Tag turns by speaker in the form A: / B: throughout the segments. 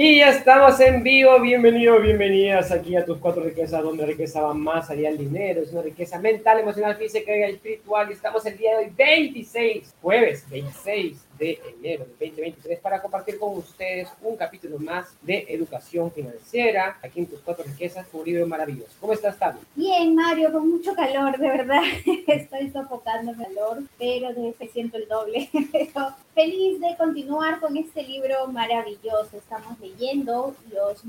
A: Y ya estamos en vivo, bienvenidos, bienvenidas aquí a tus cuatro riquezas, donde riqueza va más allá del dinero, es una riqueza mental, emocional, física y espiritual. Y estamos el día de hoy, 26, jueves 26 de enero de 2023 para compartir con ustedes un capítulo más de educación financiera aquí en tus cuatro riquezas, un libro maravilloso. ¿Cómo estás, Tami?
B: Bien, Mario, con mucho calor, de verdad. Estoy sofocando el calor, pero de ese siento el doble. Pero feliz de continuar con este libro maravilloso. Estamos los,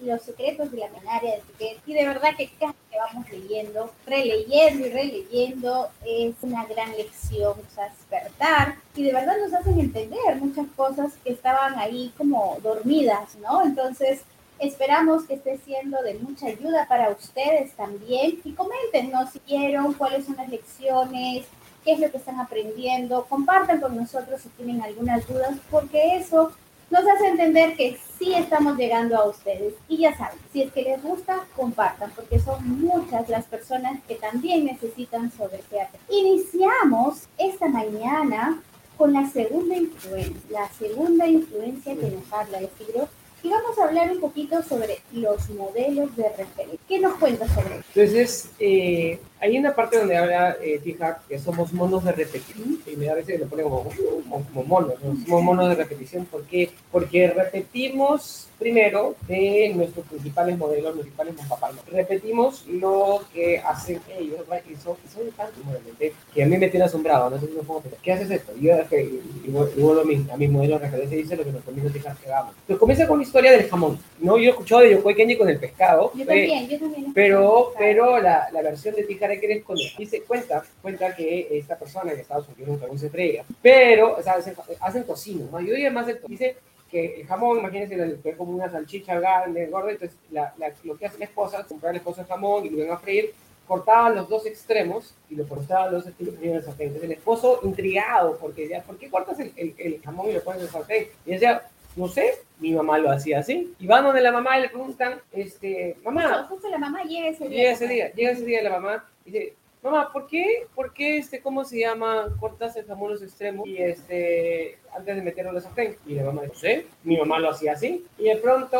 B: los secretos de la menaria de Tiquet. Y de verdad que cada que vamos leyendo, releyendo y releyendo. Es una gran lección, o sea, despertar. Y de verdad nos hacen entender muchas cosas que estaban ahí como dormidas, ¿no? Entonces, esperamos que esté siendo de mucha ayuda para ustedes también. Y coméntenos si vieron cuáles son las lecciones, qué es lo que están aprendiendo, compartan con nosotros si tienen algunas dudas, porque eso nos hace entender que sí estamos llegando a ustedes. Y ya saben, si es que les gusta, compartan, porque son muchas las personas que también necesitan sobre teatro. Iniciamos esta mañana con la segunda influencia, la segunda influencia que nos habla el libro y vamos a hablar un poquito sobre los modelos de referencia. ¿Qué nos cuenta sobre eso?
A: Entonces, eh, hay una parte donde habla eh, que somos monos de repetición. Y me a veces lo pone como, como, monos, somos monos de repetición. ¿Por qué? Porque repetimos primero de nuestros principales modelos, los principales papás. Repetimos lo que hacen ellos, y son, son tantos realmente, que a mí me tiene asombrado. No sé si me pongo ¿qué haces esto? Y yo, vuelvo a a mis modelos de referencia y dice lo que nos conviene fijar que hagamos. Entonces comienza con la historia del jamón. ¿no? Yo he escuchado de Yokoi Kenji con el pescado.
B: Yo también, yo también.
A: Pero, pero la, la versión de Tijar que con él. Dice, cuenta, cuenta que esta persona en Estados Unidos nunca se frega, pero, o sea, hacen, hacen tocino, ¿no? Yo diría más de tocino. Dice que el jamón, imagínense, es como una salchicha grande, gorda, entonces la, lo que hace la esposa es comprar el esposo de jamón y lo ven a freír, cortaban los dos extremos y lo cortaban los estilos en el sartén. Entonces el esposo intrigado, porque decía, ¿por qué cortas el, el, el jamón y lo pones en el sartén? Y decía, no sé, mi mamá lo hacía así. Y van donde la mamá y le preguntan, este, mamá.
B: Justo la mamá llega ese día.
A: Llega ese día, llega ese día la mamá y dice, mamá, ¿por qué, por qué este, cómo se llama, cortas el jamón los extremos y este, antes de meterlo en la sartén? Y la mamá dice, no sé, mi mamá lo hacía así. Y de pronto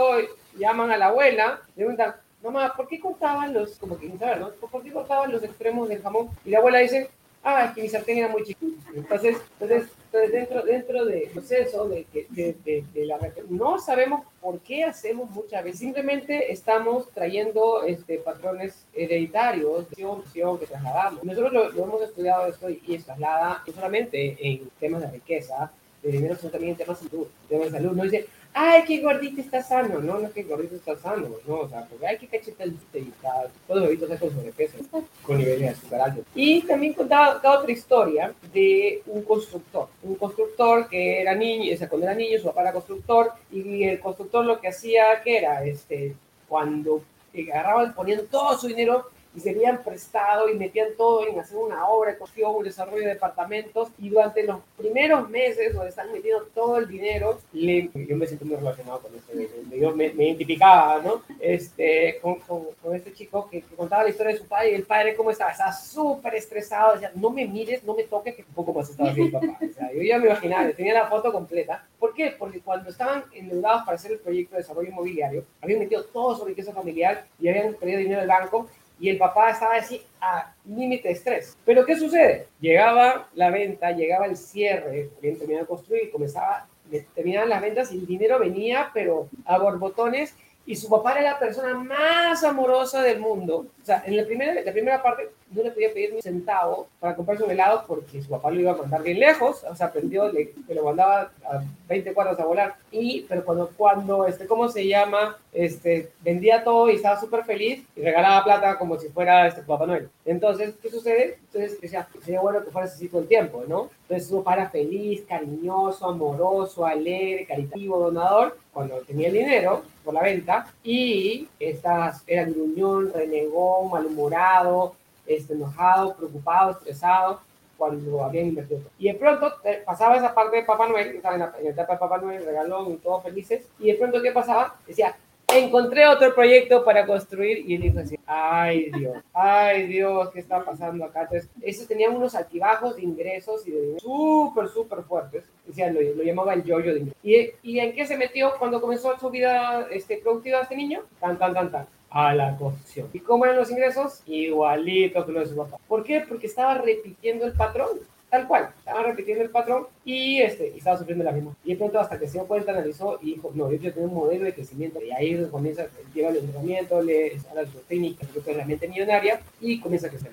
A: llaman a la abuela, le preguntan, mamá, ¿por qué cortaban los, como que saber, ¿no? ¿Por qué cortaban los extremos del jamón? Y la abuela dice, ah, es que mi sartén era muy chiquito. Entonces, entonces, dentro, dentro del proceso de, de, de, de, la no sabemos por qué hacemos muchas veces, simplemente estamos trayendo este, patrones hereditarios, de opción que trasladamos. Nosotros lo, hemos estudiado esto y, y traslada no solamente en temas de riqueza, de dinero, sino también en temas de salud. Temas de salud. No dice, ay, qué gordito está sano. No, no que gordito está sano, no, o sea, porque hay que cachete el está, todos los bebitos están con sobrepeso, con niveles de azúcar altos. Y también contaba, otra historia de un constructor, un constructor que era niño, o sea, cuando era niño, su papá era constructor, y el constructor lo que hacía, que era, este, cuando agarraban, ponían todo su dinero y se habían prestado y metían todo en hacer una obra construcción, un desarrollo de departamentos y durante los primeros meses donde están metiendo todo el dinero, le, yo me siento muy relacionado con esto, yo me, identificaba, ¿no? Este, con, con, este chico que, contaba la historia de su padre y el padre cómo estaba, estaba súper estresado, decía, no me mires, no me toques, que un poco más estaba así papá. O sea, yo ya me imaginaba, tenía la foto completa. ¿Por qué? Porque cuando estaban endeudados para hacer el proyecto de desarrollo inmobiliario, habían metido todo su riqueza familiar y habían perdido dinero del banco y el papá estaba así a límite de estrés. Pero ¿qué sucede? Llegaba la venta, llegaba el cierre, bien terminaba de construir, comenzaba, terminaban las ventas y el dinero venía, pero a borbotones, y su papá era la persona más amorosa del mundo. O sea, en la primera, la primera parte no le podía pedir ni un centavo para comprarse un helado porque su papá lo iba a mandar bien lejos, o sea, aprendió le, que lo mandaba a 20 cuadras a volar. Y, pero cuando, cuando este, ¿cómo se llama? Este, vendía todo y estaba súper feliz y regalaba plata como si fuera este Papá Noel. Entonces, ¿qué sucede? Entonces, decía, sería bueno que fuera así todo el tiempo, ¿no? Entonces, su papá era feliz, cariñoso, amoroso, alegre, caritativo, donador, cuando tenía el dinero por la venta y estas eran gruñón, renegón, malhumorado, este, enojado, preocupado, estresado cuando habían invertido. Y de pronto eh, pasaba esa parte de Papá Noel, estaba en la, etapa de Papá Noel, regalón y todos felices, y de pronto ¿qué pasaba? Decía, encontré otro proyecto para construir y él dijo así, ay Dios, ay Dios, ¿qué está pasando acá? Entonces, esos tenían unos altibajos de ingresos y de dinero súper, súper fuertes. Decían, lo, lo llamaba el yoyo de ingresos. ¿Y, ¿Y en qué se metió cuando comenzó su vida este, productiva este niño? Tan, tan, tan a la construcción. ¿Y cómo eran los ingresos? Igualito que los de su papá. ¿Por qué? Porque estaba repitiendo el patrón. Tal cual, estaba repitiendo el patrón y, este, y estaba sufriendo la misma. Y de pronto hasta que se dio cuenta, analizó y dijo, no, yo quiero tener un modelo de crecimiento. Y ahí comienza, lleva el entrenamiento, le de su técnica, su realmente millonaria y comienza a crecer.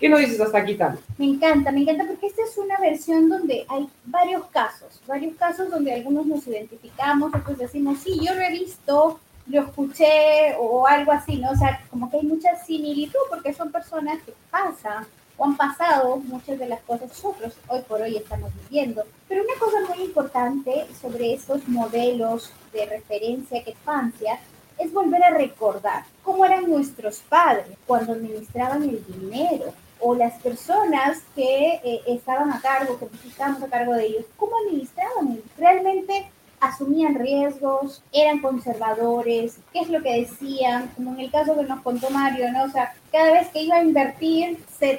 A: ¿Qué nos dices hasta aquí, Tam?
B: Me encanta, me encanta porque esta es una versión donde hay varios casos, varios casos donde algunos nos identificamos, otros decimos, sí, yo lo he visto, lo escuché o algo así, ¿no? O sea, como que hay mucha similitud porque son personas que pasan o han pasado muchas de las cosas que nosotros hoy por hoy estamos viviendo. Pero una cosa muy importante sobre esos modelos de referencia que infancia es volver a recordar cómo eran nuestros padres cuando administraban el dinero o las personas que eh, estaban a cargo, que estábamos a cargo de ellos, cómo administraban. Realmente asumían riesgos, eran conservadores, qué es lo que decían, como en el caso que nos contó Mario, ¿no? O sea, cada vez que iba a invertir se,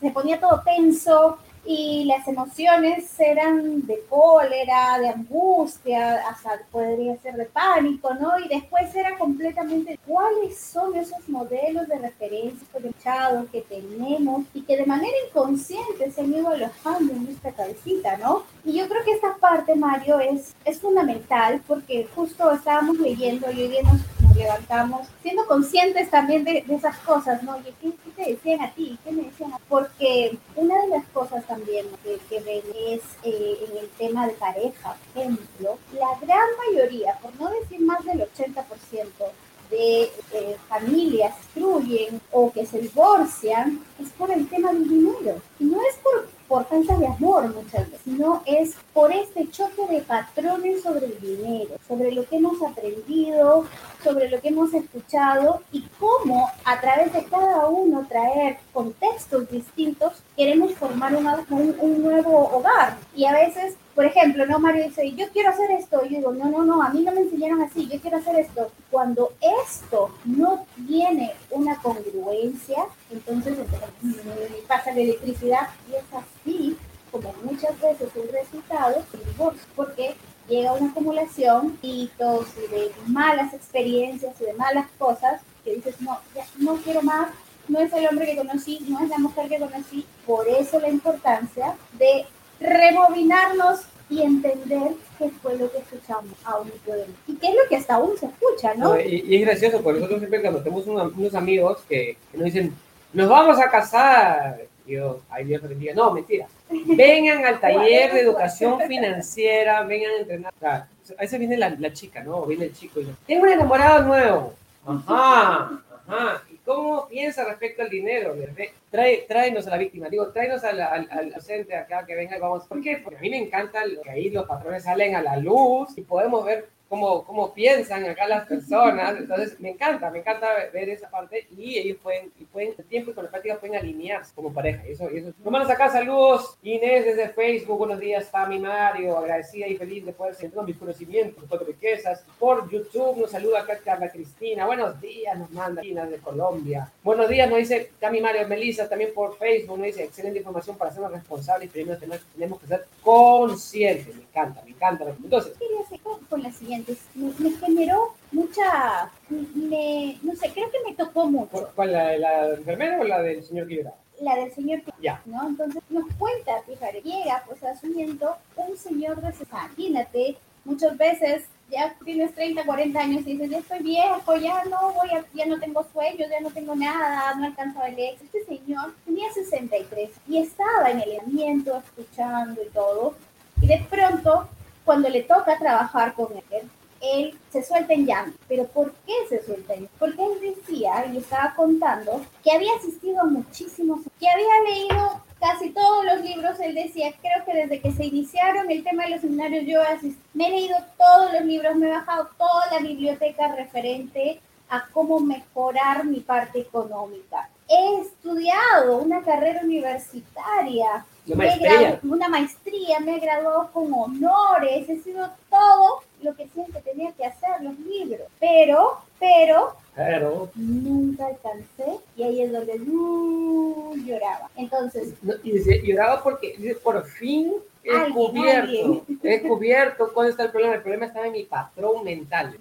B: se ponía todo tenso, y las emociones eran de cólera, de angustia, hasta podría ser de pánico, ¿no? Y después era completamente cuáles son esos modelos de referencia que tenemos y que de manera inconsciente se han ido alojando en nuestra cabecita, ¿no? Y yo creo que esta parte, Mario, es, es fundamental porque justo estábamos leyendo y hoy levantamos, siendo conscientes también de, esas cosas, ¿no? Oye, ¿qué, te decían a ti? ¿Qué me decían? Porque una de las cosas también que, que ven es eh, en el tema de pareja, por ejemplo, la gran mayoría, por no decir más del 80%, de eh, familias destruyen o que se divorcian es por el tema del dinero. Y no es por por falta de amor muchas veces, sino es por este choque de patrones sobre el dinero, sobre lo que hemos aprendido, sobre lo que hemos escuchado y cómo a través de cada uno traer contextos distintos queremos formar un, un nuevo hogar. Y a veces por ejemplo, no Mario dice, yo quiero hacer esto, yo digo, no, no, no, a mí no me enseñaron así, yo quiero hacer esto. Cuando esto no tiene una congruencia, entonces pasa la electricidad y es así como muchas veces el resultado del divorcio, porque llega una acumulación y todo de malas experiencias y de malas cosas que dices, no, ya no quiero más, no es el hombre que conocí, no es la mujer que conocí, por eso la importancia de rebobinarnos y entender qué fue lo que escuchamos a un y qué es lo que hasta aún se escucha, ¿no?
A: y, es gracioso, porque nosotros siempre cuando tenemos unos, amigos que, nos dicen, nos vamos a casar, yo, ay Dios bendiga, no, mentira, vengan al taller de educación financiera, vengan a entrenar. a veces viene la, la chica, ¿no? Viene el chico y dice, tengo un enamorado nuevo. Ajá, ajá. ¿Cómo piensa respecto al dinero? Trae, tráenos a la víctima, digo, tráenos al, al, al docente acá que venga y vamos. ¿Por qué? Porque a mí me encanta que ahí los patrones salen a la luz y podemos ver cómo, cómo piensan acá las personas. Entonces, me encanta, me encanta ver esa parte y ellos pueden, y pueden el tiempo y con la práctica pueden alinearse como pareja. Y eso, y eso. Nos acá saludos. Inés desde Facebook, buenos días, Tami Mario, agradecida y feliz de poder sentir mis conocimientos, cuatro riquezas. Por YouTube nos saluda acá Carla Cristina. Buenos días, nos manda Cristina de Colombia. Buenos días, nos dice Tami Mario Melissa, también por Facebook, nos dice excelente información para hacernos responsables. Primero tenemos que ser conscientes. Me encanta, me encanta. Entonces,
B: con la siguiente me, generó mucha, me, no sé, creo que me tocó mucho.
A: ¿Cuál, la, la enfermera o la del señor Quibra?
B: La del señor ya. ¿no? Entonces nos cuenta, fíjate, llega pues asumiendo un señor de 60, imagínate, muchas veces ya tienes 30, 40 años y dices, ya estoy viejo, ya no voy a, ya no tengo sueños, ya no tengo nada, no alcanzo el éxito. Este señor tenía 63 y estaba en el aliento, escuchando y todo. Y de pronto cuando le toca trabajar con él, él se suelta en llanto. ¿Pero por qué se suelta en llanto? Porque él decía, y estaba contando, que había asistido a muchísimos, que había leído casi todos los libros. Él decía, creo que desde que se iniciaron el tema de los seminarios, yo me he leído todos los libros, me he bajado toda la biblioteca referente a cómo mejorar mi parte económica. He estudiado una carrera universitaria una maestría, me he graduado con honores, he sido todo lo que siempre tenía que hacer, los libros. Pero pero, pero nunca alcancé y ahí es donde uh, lloraba. Entonces,
A: no, y dice, lloraba porque dice, por fin he
B: Alguien,
A: cubierto,
B: alguien.
A: he cubierto cuál está el problema. El problema estaba en mi patrón mental.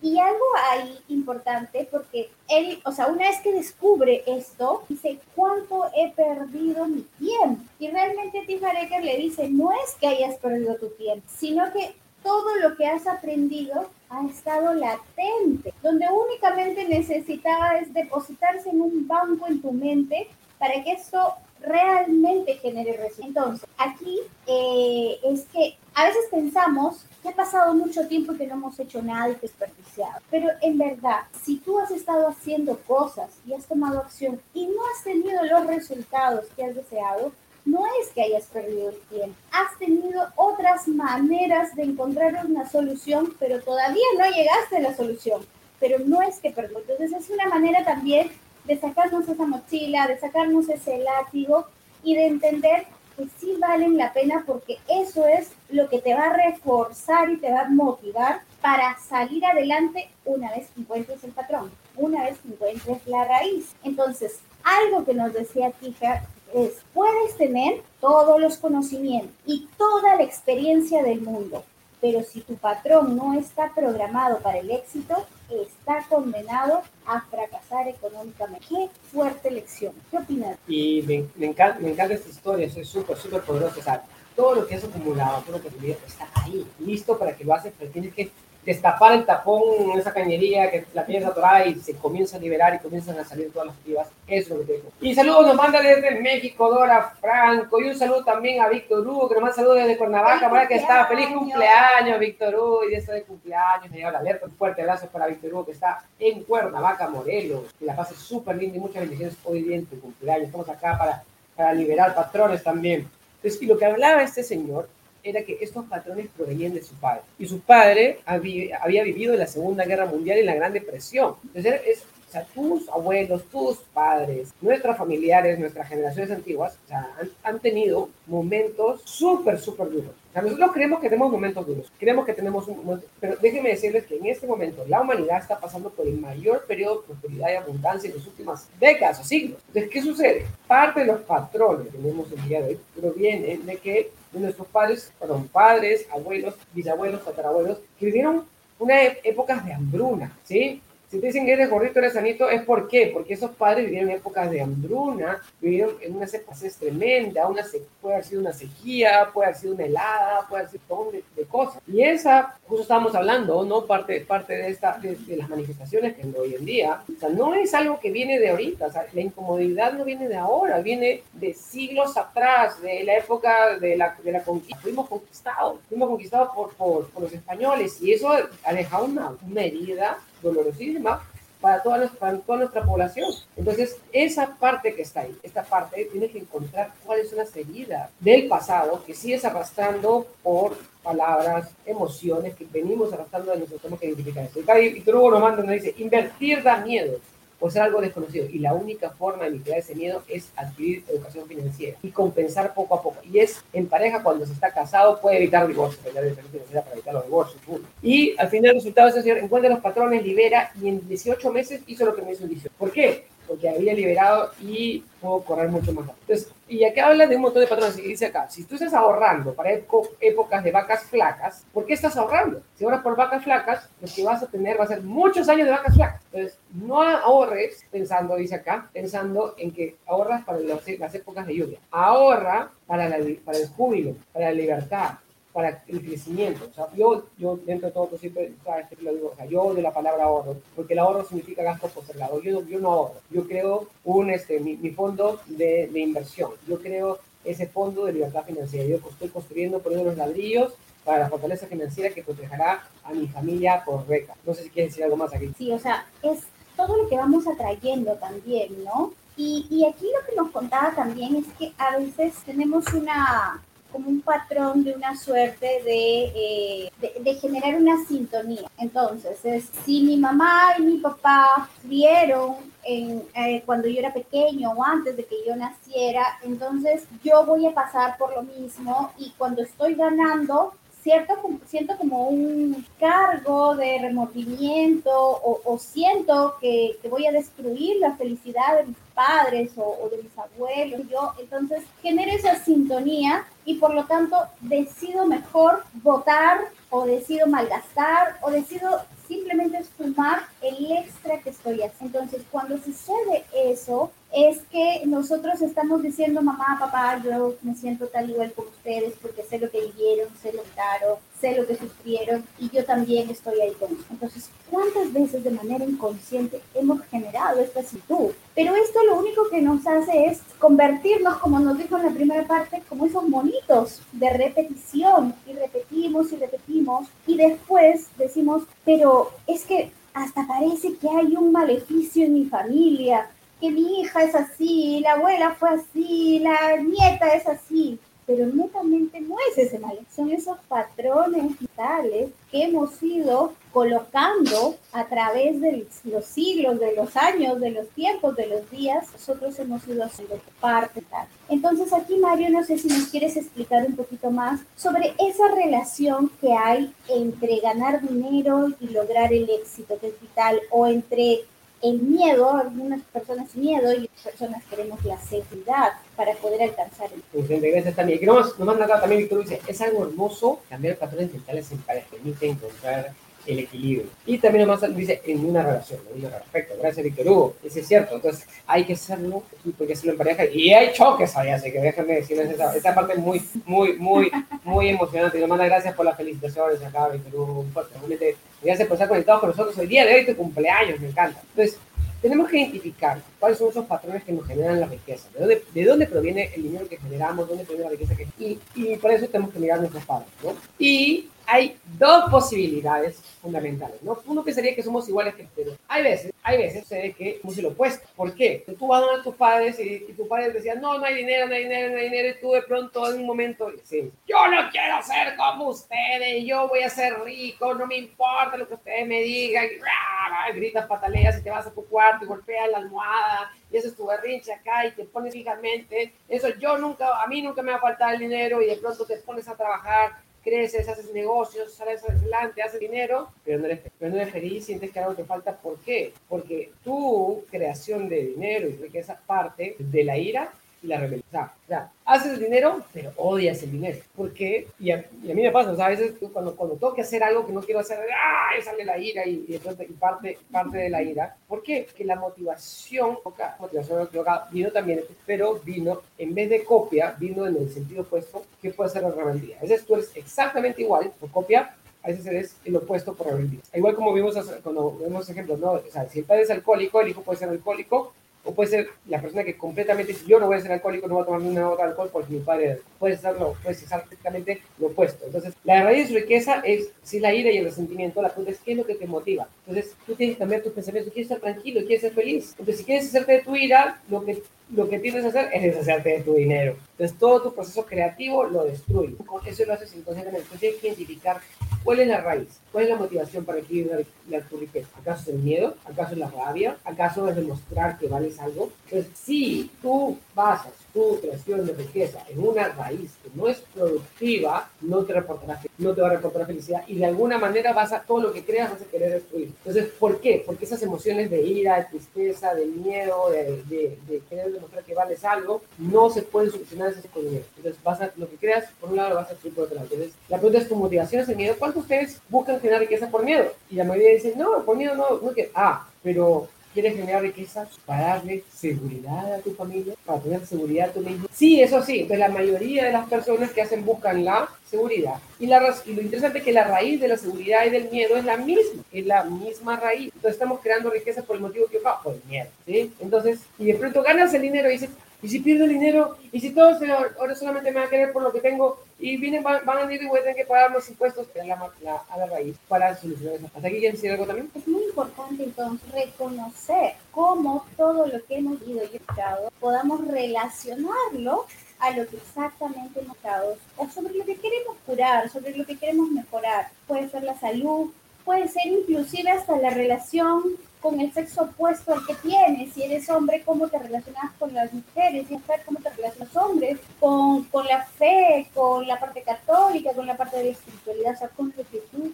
B: Y, algo ahí importante porque él, o sea, una vez que descubre esto, dice, ¿cuánto he perdido mi tiempo? Y realmente Tiff Areker le dice, no es que hayas perdido tu tiempo, sino que todo lo que has aprendido ha estado latente, donde únicamente necesitaba es depositarse en un banco en tu mente para que esto realmente genere resultados. Entonces, aquí eh, es que a veces pensamos que ha pasado mucho tiempo y que no hemos hecho nada y desperdiciado. Pero en verdad, si tú has estado haciendo cosas y has tomado acción y no has tenido los resultados que has deseado, no es que hayas perdido el tiempo, has tenido otras maneras de encontrar una solución, pero todavía no llegaste a la solución. Pero no es que perdió. Entonces es una manera también de sacarnos esa mochila, de sacarnos ese látigo y de entender que sí valen la pena porque eso es lo que te va a reforzar y te va a motivar para salir adelante una vez que encuentres el patrón, una vez que encuentres la raíz. Entonces, algo que nos decía Kija es, puedes tener todos los conocimientos y toda la experiencia del mundo, pero si tu patrón no está programado para el éxito, está condenado a fracasar económicamente. Qué fuerte lección. ¿Qué opinas?
A: Y me, encanta, me encanta esta historia, es súper, súper poderosa. O sea, todo lo que has acumulado, todo lo que has vivido, está ahí, listo para que lo haces, pero tienes que destapar el tapón en esa cañería que la tienes atorada y se comienza a liberar y comienzan a salir todas las activas. Eso es lo que te digo. Y saludos nos manda desde México Dora Franco y un saludo también a Víctor Hugo que nos manda saludos desde Cuernavaca,
B: ¡Feliz
A: para que está. Feliz
B: cumpleaños!
A: Víctor Hugo, y eso de cumpleaños. Me llega la alerta. Un fuerte abrazo para Víctor Hugo que está en Cuernavaca, Morelos. Que la pases súper linda y muchas bendiciones hoy día en tu cumpleaños. Estamos acá para, para liberar patrones también. Entonces, y lo que hablaba este señor era que estos patrones provenían de su padre. Y su padre había, vivido en la Segunda Guerra Mundial y la Gran Depresión. Entonces, es, o sea, tus abuelos, tus padres, nuestros familiares, nuestras generaciones antiguas, o sea, han, han tenido momentos súper, súper duros. Nosotros creemos que tenemos momentos duros, creemos que tenemos un momento, pero déjenme decirles que en este momento la humanidad está pasando por el mayor periodo de prosperidad y abundancia en las últimas décadas o siglos. Entonces, ¿qué sucede? Parte de los patrones que tenemos el día de hoy provienen de que nuestros padres, perdón, padres, abuelos, bisabuelos, tatarabuelos, que vivieron una e- épocas de hambruna, ¿sí? Si te dicen que eres gordito, eres sanito, ¿es por qué? Porque esos padres vivieron épocas de hambruna, vivieron en unas épocas tremendas, una se- puede haber sido una sequía, puede haber sido una helada, puede haber sido un montón de, de cosas. Y esa, justo estábamos hablando, ¿no? Parte, parte de, esta, de, de las manifestaciones que hoy en día, o sea, no es algo que viene de ahorita, o sea, la incomodidad no viene de ahora, viene de siglos atrás, de la época de la, de la conquista. Fuimos conquistados, fuimos conquistados por, por, por los españoles y eso ha dejado una, una herida dolorosísima para toda, nuestra, para toda nuestra población. Entonces, esa parte que está ahí, esta parte, tiene que encontrar cuáles son las heridas del pasado que sigues arrastrando por palabras, emociones que venimos arrastrando de nosotros, tenemos que identificar eso. Y Víctor Hugo nos manda, nos dice, invertir da miedo por ser algo desconocido. Y la única forma de mitigar ese miedo es adquirir educación financiera y compensar poco a poco. Y es en pareja cuando se está casado, puede evitar divorcio, tener educación financiera para evitar los divorcios. Y al final el resultado es, señor, encuentra los patrones, libera y en 18 meses hizo lo que me hizo en 18. ¿Por qué? Porque había liberado y puedo correr mucho más rápido. Entonces, y aquí habla de un montón de patrones dice acá, si tú estás ahorrando para épocas de vacas flacas, ¿por qué estás ahorrando? Si ahorras por vacas flacas, lo que vas a tener va a ser muchos años de vacas flacas. Entonces, no ahorres pensando, dice acá, pensando en que ahorras para las épocas de lluvia. Ahorra para, para el júbilo, para la libertad, para el crecimiento. O sea, yo, yo dentro de todo, siempre, sabes que lo digo, o sea, yo odio la palabra ahorro, porque el ahorro significa gasto postergado. Yo, yo no ahorro, yo creo un, este, mi, mi fondo de, de inversión, yo creo ese fondo de libertad financiera. Yo estoy construyendo, poniendo los ladrillos para la fortaleza financiera que protegerá a mi familia por récord. No sé si quieres decir algo más aquí.
B: Sí, o sea, es todo lo que vamos atrayendo también, ¿no? Y, y aquí lo que nos contaba también es que a veces tenemos una como un patrón de una suerte de, eh, de, de generar una sintonía. Entonces, es, si mi mamá y mi papá vieron eh, cuando yo era pequeño o antes de que yo naciera, entonces yo voy a pasar por lo mismo y cuando estoy ganando, cierto, siento como un cargo de remordimiento o, siento que, voy a destruir la felicidad de mis padres o, o, de mis abuelos. Yo entonces genero esa sintonía y por lo tanto decido mejor votar o decido malgastar o decido simplemente sumar el extra que estoy haciendo. Entonces, cuando sucede eso, es que nosotros estamos diciendo, mamá, papá, yo me siento tal igual como ustedes porque sé lo que vivieron, sé lo que daron, sé lo que sufrieron y yo también estoy ahí con ellos. Entonces, ¿cuántas veces de manera inconsciente hemos generado esta actitud? Pero esto lo único que nos hace es convertirnos, como nos dijo en la primera parte, como esos monitos de repetición y repetimos y repetimos y después decimos, pero es que hasta parece que hay un maleficio en mi familia, que mi hija es así, la abuela fue así, la nieta es así pero netamente no es ese mal, son esos patrones vitales que hemos ido colocando a través de los siglos, de los años, de los tiempos, de los días, nosotros hemos ido haciendo parte tal. Entonces aquí Mario, no sé si nos quieres explicar un poquito más sobre esa relación que hay entre ganar dinero y lograr el éxito que es vital o entre el miedo, algunas personas miedo y otras personas queremos la seguridad para poder alcanzar el
A: Gracias también. Y nos, nos manda acá también Víctor dice, es algo hermoso cambiar patrones mentales en pareja, permite encontrar el equilibrio. Y también nos dice en una relación, en perfecto, gracias Víctor Hugo, eso es cierto, entonces hay que hacerlo hay que hacerlo en pareja y hay choques ahí, así que déjenme decirles esa, esa parte muy, muy, muy, muy emocionante. Y manda gracias por las felicitaciones acá, Víctor Hugo, un fuerte, realmente gracias por estar conectados con nosotros hoy día de hoy, tu cumpleaños, me encanta. Entonces, tenemos que identificar cuáles son esos patrones que nos generan la riqueza, de dónde, de dónde proviene el dinero que generamos, dónde proviene la riqueza que... Y, y por eso tenemos que mirar nuestros padres, ¿no? Y hay dos posibilidades fundamentales, ¿no? Uno que sería que somos iguales que pero hay veces, hay veces sucede que somos el opuesto. ¿Por qué? Tú vas a donar a tus padres y, tus padres decían, no, no hay dinero, no hay dinero, no hay dinero, y tú de pronto en un momento dices, yo no quiero ser como ustedes, yo voy a ser rico, no me importa lo que ustedes me digan, y, gritas, pataleas y te vas a tu cuarto y golpeas la almohada y ese es tu berrinche acá y te pones fijamente, eso yo nunca, a mí nunca me va a faltar el dinero y de pronto te pones a trabajar creces, haces negocios, sales adelante, haces dinero, pero no eres, pero no eres feliz, sientes que algo te falta. ¿Por qué? Porque tu creación de dinero y riqueza parte de la ira y la rebelión. O sea, haces el dinero, pero odias el dinero. ¿Por qué? Y a, mí me pasa, o sea, a veces cuando, cuando tengo que hacer algo que no quiero hacer, ¡ah! sale la ira y, y, y parte, parte de la ira. ¿Por qué? Porque la motivación, motivación vino también, pero vino, en vez de copia, vino en el sentido opuesto, que puede ser la rebeldía. A veces tú eres exactamente igual, por copia, a veces eres el opuesto por rebeldía. Igual como vimos cuando vemos ejemplos, ¿no? O sea, si el padre es alcohólico, el hijo puede ser alcohólico, o puede ser la persona que completamente dice, yo no voy a ser alcohólico, no voy a tomar ninguna gota de alcohol porque mi padre puede ser, no, puede ser exactamente lo opuesto. Entonces, la raíz de riqueza es, si la ira y el resentimiento, la pregunta es, ¿qué es lo que te motiva? Entonces, tú tienes que cambiar tus pensamientos, quieres estar tranquilo, quieres ser feliz. Entonces, si quieres hacerte de tu ira, lo que lo que tienes que hacer es deshacerte de tu dinero. Entonces, todo tu proceso creativo lo destruye. Eso lo haces inconscientemente. Entonces, tienes que identificar cuál es la raíz, cuál es la motivación para adquirir la, tu riqueza. ¿Acaso es el miedo? ¿Acaso es la rabia? ¿Acaso es demostrar que vales algo? Entonces, si tú basas tu creación de riqueza en una raíz que no es productiva, no te, reportará, no te va a reportar felicidad y de alguna manera vas a, todo lo que creas vas a querer destruir. Entonces, ¿por qué? Porque esas emociones de ira, de tristeza, de miedo, de, de, querer demostrar que vales algo, no se pueden solucionar con dinero. Entonces, vas a, lo que creas, por un lado, lo vas a destruir por otro lado. Entonces, la pregunta es, ¿tu motivación es el miedo? ¿Cuántos de ustedes buscan generar riqueza por miedo? Y la mayoría dicen, no, por miedo no, no que, ah, pero ¿Quieres generar riqueza para darle seguridad a tu familia? ¿Para tener seguridad a tu mismo? Sí, eso sí. Entonces, la mayoría de las personas que hacen buscan la seguridad. Y, la, y lo interesante es que la raíz de la seguridad y del miedo es la misma. Es la misma raíz. Entonces, estamos creando riqueza por el motivo que por el miedo. ¿sí? Entonces, y de pronto ganas el dinero y dices, ¿y si pierdo dinero? ¿Y si todos ahora solamente me van a querer por lo que tengo? y vienen, van, a venir y voy a tener que pagar los impuestos a la, raíz para solucionar eso. ¿Hasta aquí quieren decir algo también?
B: Es muy importante entonces reconocer cómo todo lo que hemos ido y escuchado podamos relacionarlo a lo que exactamente hemos estado, sobre lo que queremos curar, sobre lo que queremos mejorar. Puede ser la salud, puede ser inclusive hasta la relación con el sexo opuesto al que tienes. Si eres hombre, cómo te relacionas con las mujeres. Si mujer, cómo te relacionas con los hombres. Con, con la fe, con la parte católica, con la parte de la espiritualidad, o sea, con lo que tú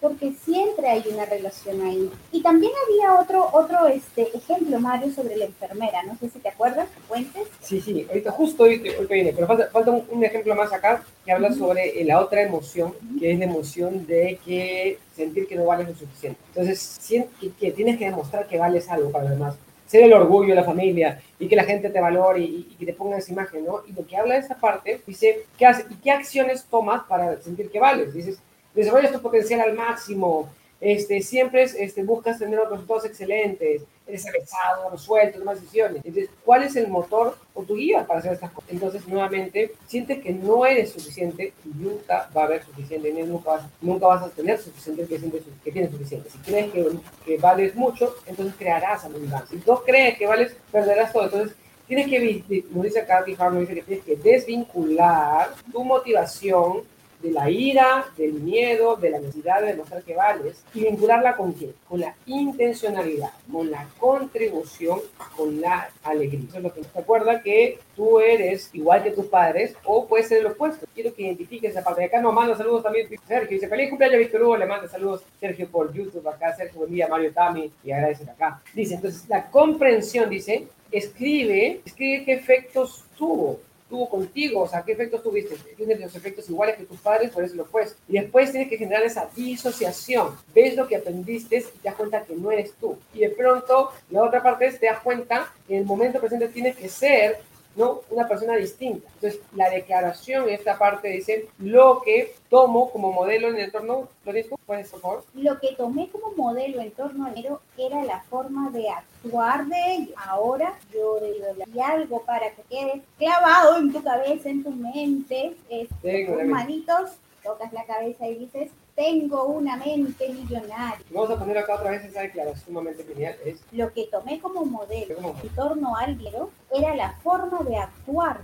B: porque siempre hay una relación ahí. Y también había otro, otro este, ejemplo, Mario, sobre la enfermera, no sé si te acuerdas, cuentes.
A: Sí, sí, ahorita justo hoy, viene, pero falta, falta un, ejemplo más acá que habla sobre eh, la otra emoción, que es la emoción de que sentir que no vales lo suficiente. Entonces, que, que tienes que demostrar que vales algo para los demás ser el orgullo de la familia y que la gente te valore y, que te ponga esa imagen, ¿no? Y lo que habla de esta parte, dice, ¿qué hace, ¿y qué acciones tomas para sentir que vales? Dices, desarrollas tu potencial al máximo, este, siempre este, buscas tener resultados excelentes, eres avesado, resuelto, tomas decisiones. Entonces, ¿cuál es el motor o tu guía para hacer estas cosas? Entonces, nuevamente, siente que no eres suficiente y nunca va a haber suficiente, nunca vas, nunca vas a tener suficiente que, sientes, que tienes suficiente. Si crees que, que vales mucho, entonces crearás abundancia. Si tú crees que vales, perderás todo. Entonces, tienes que, dice Harmon, dice que tienes que desvincular tu motivación de la ira, del miedo, de la necesidad de demostrar que vales y vincularla con quién? Con la intencionalidad, con la contribución, con la alegría. Eso es lo que te acuerda que tú eres igual que tus padres o puede ser lo opuesto. Quiero que identifiques esa parte. Acá nos manda saludos también Sergio. Dice, feliz cumpleaños Víctor Hugo. Le manda saludos Sergio por YouTube. Acá Sergio, buen día Mario Tami y agradece acá. Dice, entonces la comprensión, dice, escribe, escribe qué efectos tuvo tuvo contigo, o sea, qué efectos tuviste. Tienes los efectos iguales que tus padres, por eso lo puedes. Y después tienes que generar esa disociación. Ves lo que aprendiste y te das cuenta que no eres tú. Y de pronto, la otra parte es, te das cuenta que en el momento presente tienes que ser ¿no? Una persona distinta. Entonces, la declaración en esta parte dice lo que tomo como modelo en el entorno, ¿lo ¿Puedes, por favor?
B: Lo que tomé como modelo en torno a enero era la forma de actuar de ello. Ahora yo de algo para que quede clavado en tu cabeza, en tu mente, es, tus manitos, tocas la cabeza y dices, tengo una mente millonaria.
A: Vamos a poner acá otra vez esa declaración sumamente genial. Es...
B: Lo que tomé como modelo en torno al dinero era la forma de actuar.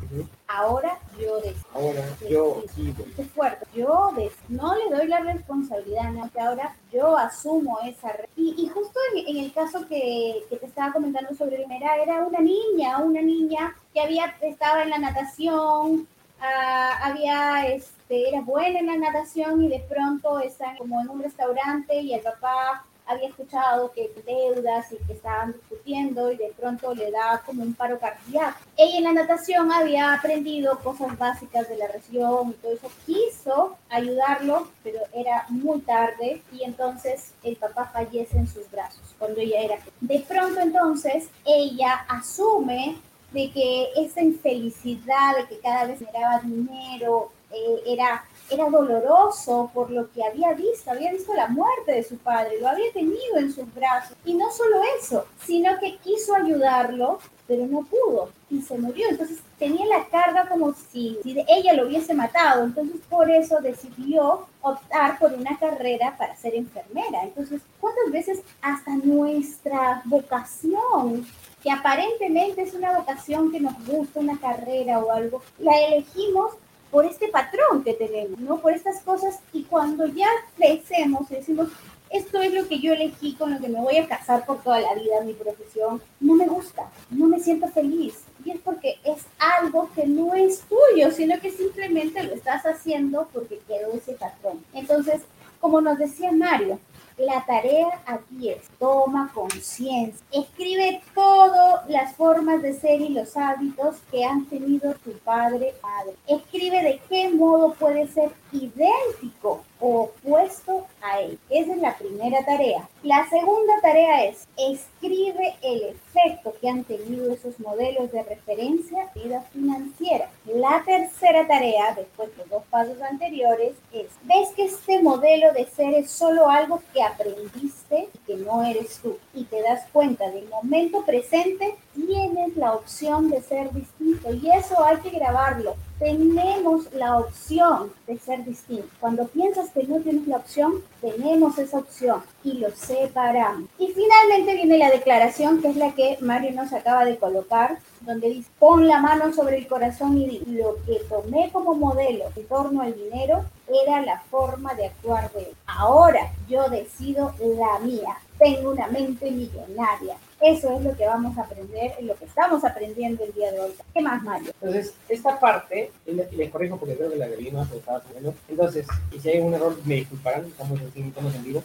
B: Ahora yo decido.
A: Ahora yo
B: decido. Es fuerte. Yo no le doy la responsabilidad, ¿no? que ahora yo asumo esa. Y, y justo en, el caso que, que, te estaba comentando sobre primera, era una niña, una niña que había estaba en la natación, uh, había. Era buena en la natación y de pronto está como en un restaurante y el papá había escuchado que deudas y que estaban discutiendo y de pronto le da como un paro cardíaco. Ella en la natación había aprendido cosas básicas de la región y todo eso. Quiso ayudarlo, pero era muy tarde y entonces el papá fallece en sus brazos cuando ella era. De pronto entonces ella asume de que esa infelicidad, de que cada vez generaba dinero, eh, era, era doloroso por lo que había visto, había visto la muerte de su padre, lo había tenido en sus brazos. Y no solo eso, sino que quiso ayudarlo, pero no pudo y se murió. Entonces tenía la carga como si, si ella lo hubiese matado. Entonces por eso decidió optar por una carrera para ser enfermera. Entonces, ¿cuántas veces hasta nuestra vocación que aparentemente es una vocación que nos gusta, una carrera o algo, la elegimos por este patrón que tenemos, ¿no? Por estas cosas y cuando ya crecemos decimos, esto es lo que yo elegí, con lo que me voy a casar por toda la vida, mi profesión, no me gusta, no me siento feliz. Y es porque es algo que no es tuyo, sino que simplemente lo estás haciendo porque quedó ese patrón. Entonces, como nos decía Mario, la tarea aquí es, toma conciencia, escribe todas las formas de ser y los hábitos que han tenido tu padre, padre. Escribe de qué modo puede ser idéntico o opuesto a él. Esa es la primera tarea. La segunda tarea es escribe el efecto que han tenido esos modelos de referencia en vida financiera. La tercera tarea, después de los dos pasos anteriores, es ves que este modelo de ser es solo algo que aprendiste que no eres tú. Y te das cuenta del momento presente tienes la opción de ser distinto y eso hay que grabarlo tenemos la opción de ser distintos. Cuando piensas que no tienes la opción, tenemos esa opción y lo separamos. Y finalmente viene la declaración, que es la que Mario nos acaba de colocar, donde dice, pon la mano sobre el corazón y lo que tomé como modelo en torno al dinero era la forma de actuar de él. Ahora yo decido la mía. Tengo una mente millonaria. Eso es lo que vamos a aprender, lo que estamos aprendiendo el día de hoy. ¿Qué más, Mario?
A: Entonces, esta parte, y les corrijo porque creo que la leí más, estaba bueno. Entonces, y si hay un error, me disculparán, estamos, estamos en vivo.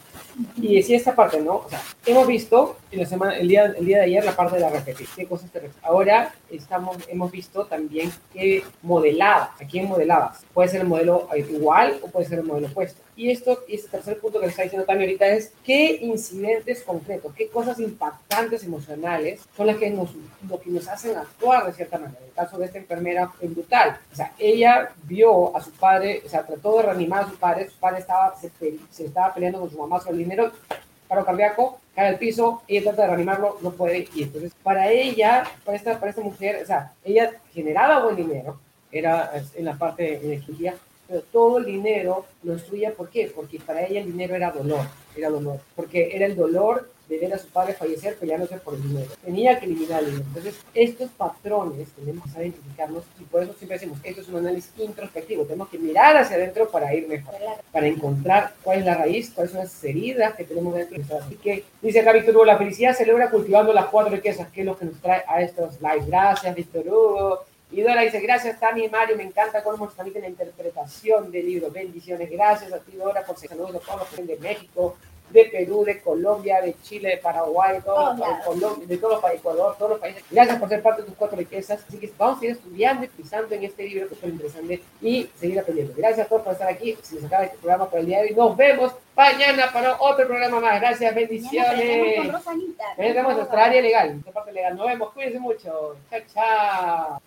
A: Y decía esta parte, ¿no? O sea, hemos visto en la semana, el, día, el día de ayer la parte de la repetición, cosas te Ahora estamos, hemos visto también qué modelabas, a quién modelabas. Puede ser el modelo igual o puede ser el modelo opuesto. Y esto, y este tercer punto que le está diciendo también ahorita es qué incidentes concretos, qué cosas impactantes emocionales son las que nos, lo que nos hacen actuar de cierta manera. El caso de esta enfermera en brutal, o sea, ella vio a su padre, o sea, trató de reanimar a su padre, su padre estaba, se, se estaba peleando con su mamá sobre el dinero, paro cardíaco, cae al piso, ella trata de reanimarlo, no puede, y entonces para ella, para esta, para esta mujer, o sea, ella generaba buen dinero, era en la parte de energía, pero todo el dinero lo destruía, ¿por qué? Porque para ella el dinero era dolor, era dolor, porque era el dolor de ver a su padre fallecer peleándose por el dinero. Tenía que eliminar el dinero. Entonces, estos patrones tenemos que identificarlos y por eso siempre decimos, esto es un análisis introspectivo, tenemos que mirar hacia adentro para ir mejor, para encontrar cuál es la raíz, cuáles son las heridas que tenemos dentro. Así que, dice acá Víctor Hugo, la felicidad se logra cultivando las cuatro riquezas, que es lo que nos trae a estos lives. Gracias, Víctor Hugo. Y Dora dice, gracias Tami y Mario, me encanta cómo nos transmiten la interpretación del libro. Bendiciones, gracias a ti Dora por saludos a todos los que de México, de Perú, de Colombia, de Chile, de Paraguay, todos Colombia, de todos los países, Ecuador, todos los países. Gracias por ser parte de tus cuatro riquezas. Así que vamos a ir estudiando y pisando en este libro que es muy interesante y seguir aprendiendo. Gracias a todos por estar aquí. Se nos acaba este programa por el día de hoy. Nos vemos mañana para otro programa más. Gracias, bendiciones. Tenemos nuestra área legal, nuestra parte legal. Nos vemos, cuídense mucho. Chao, chao.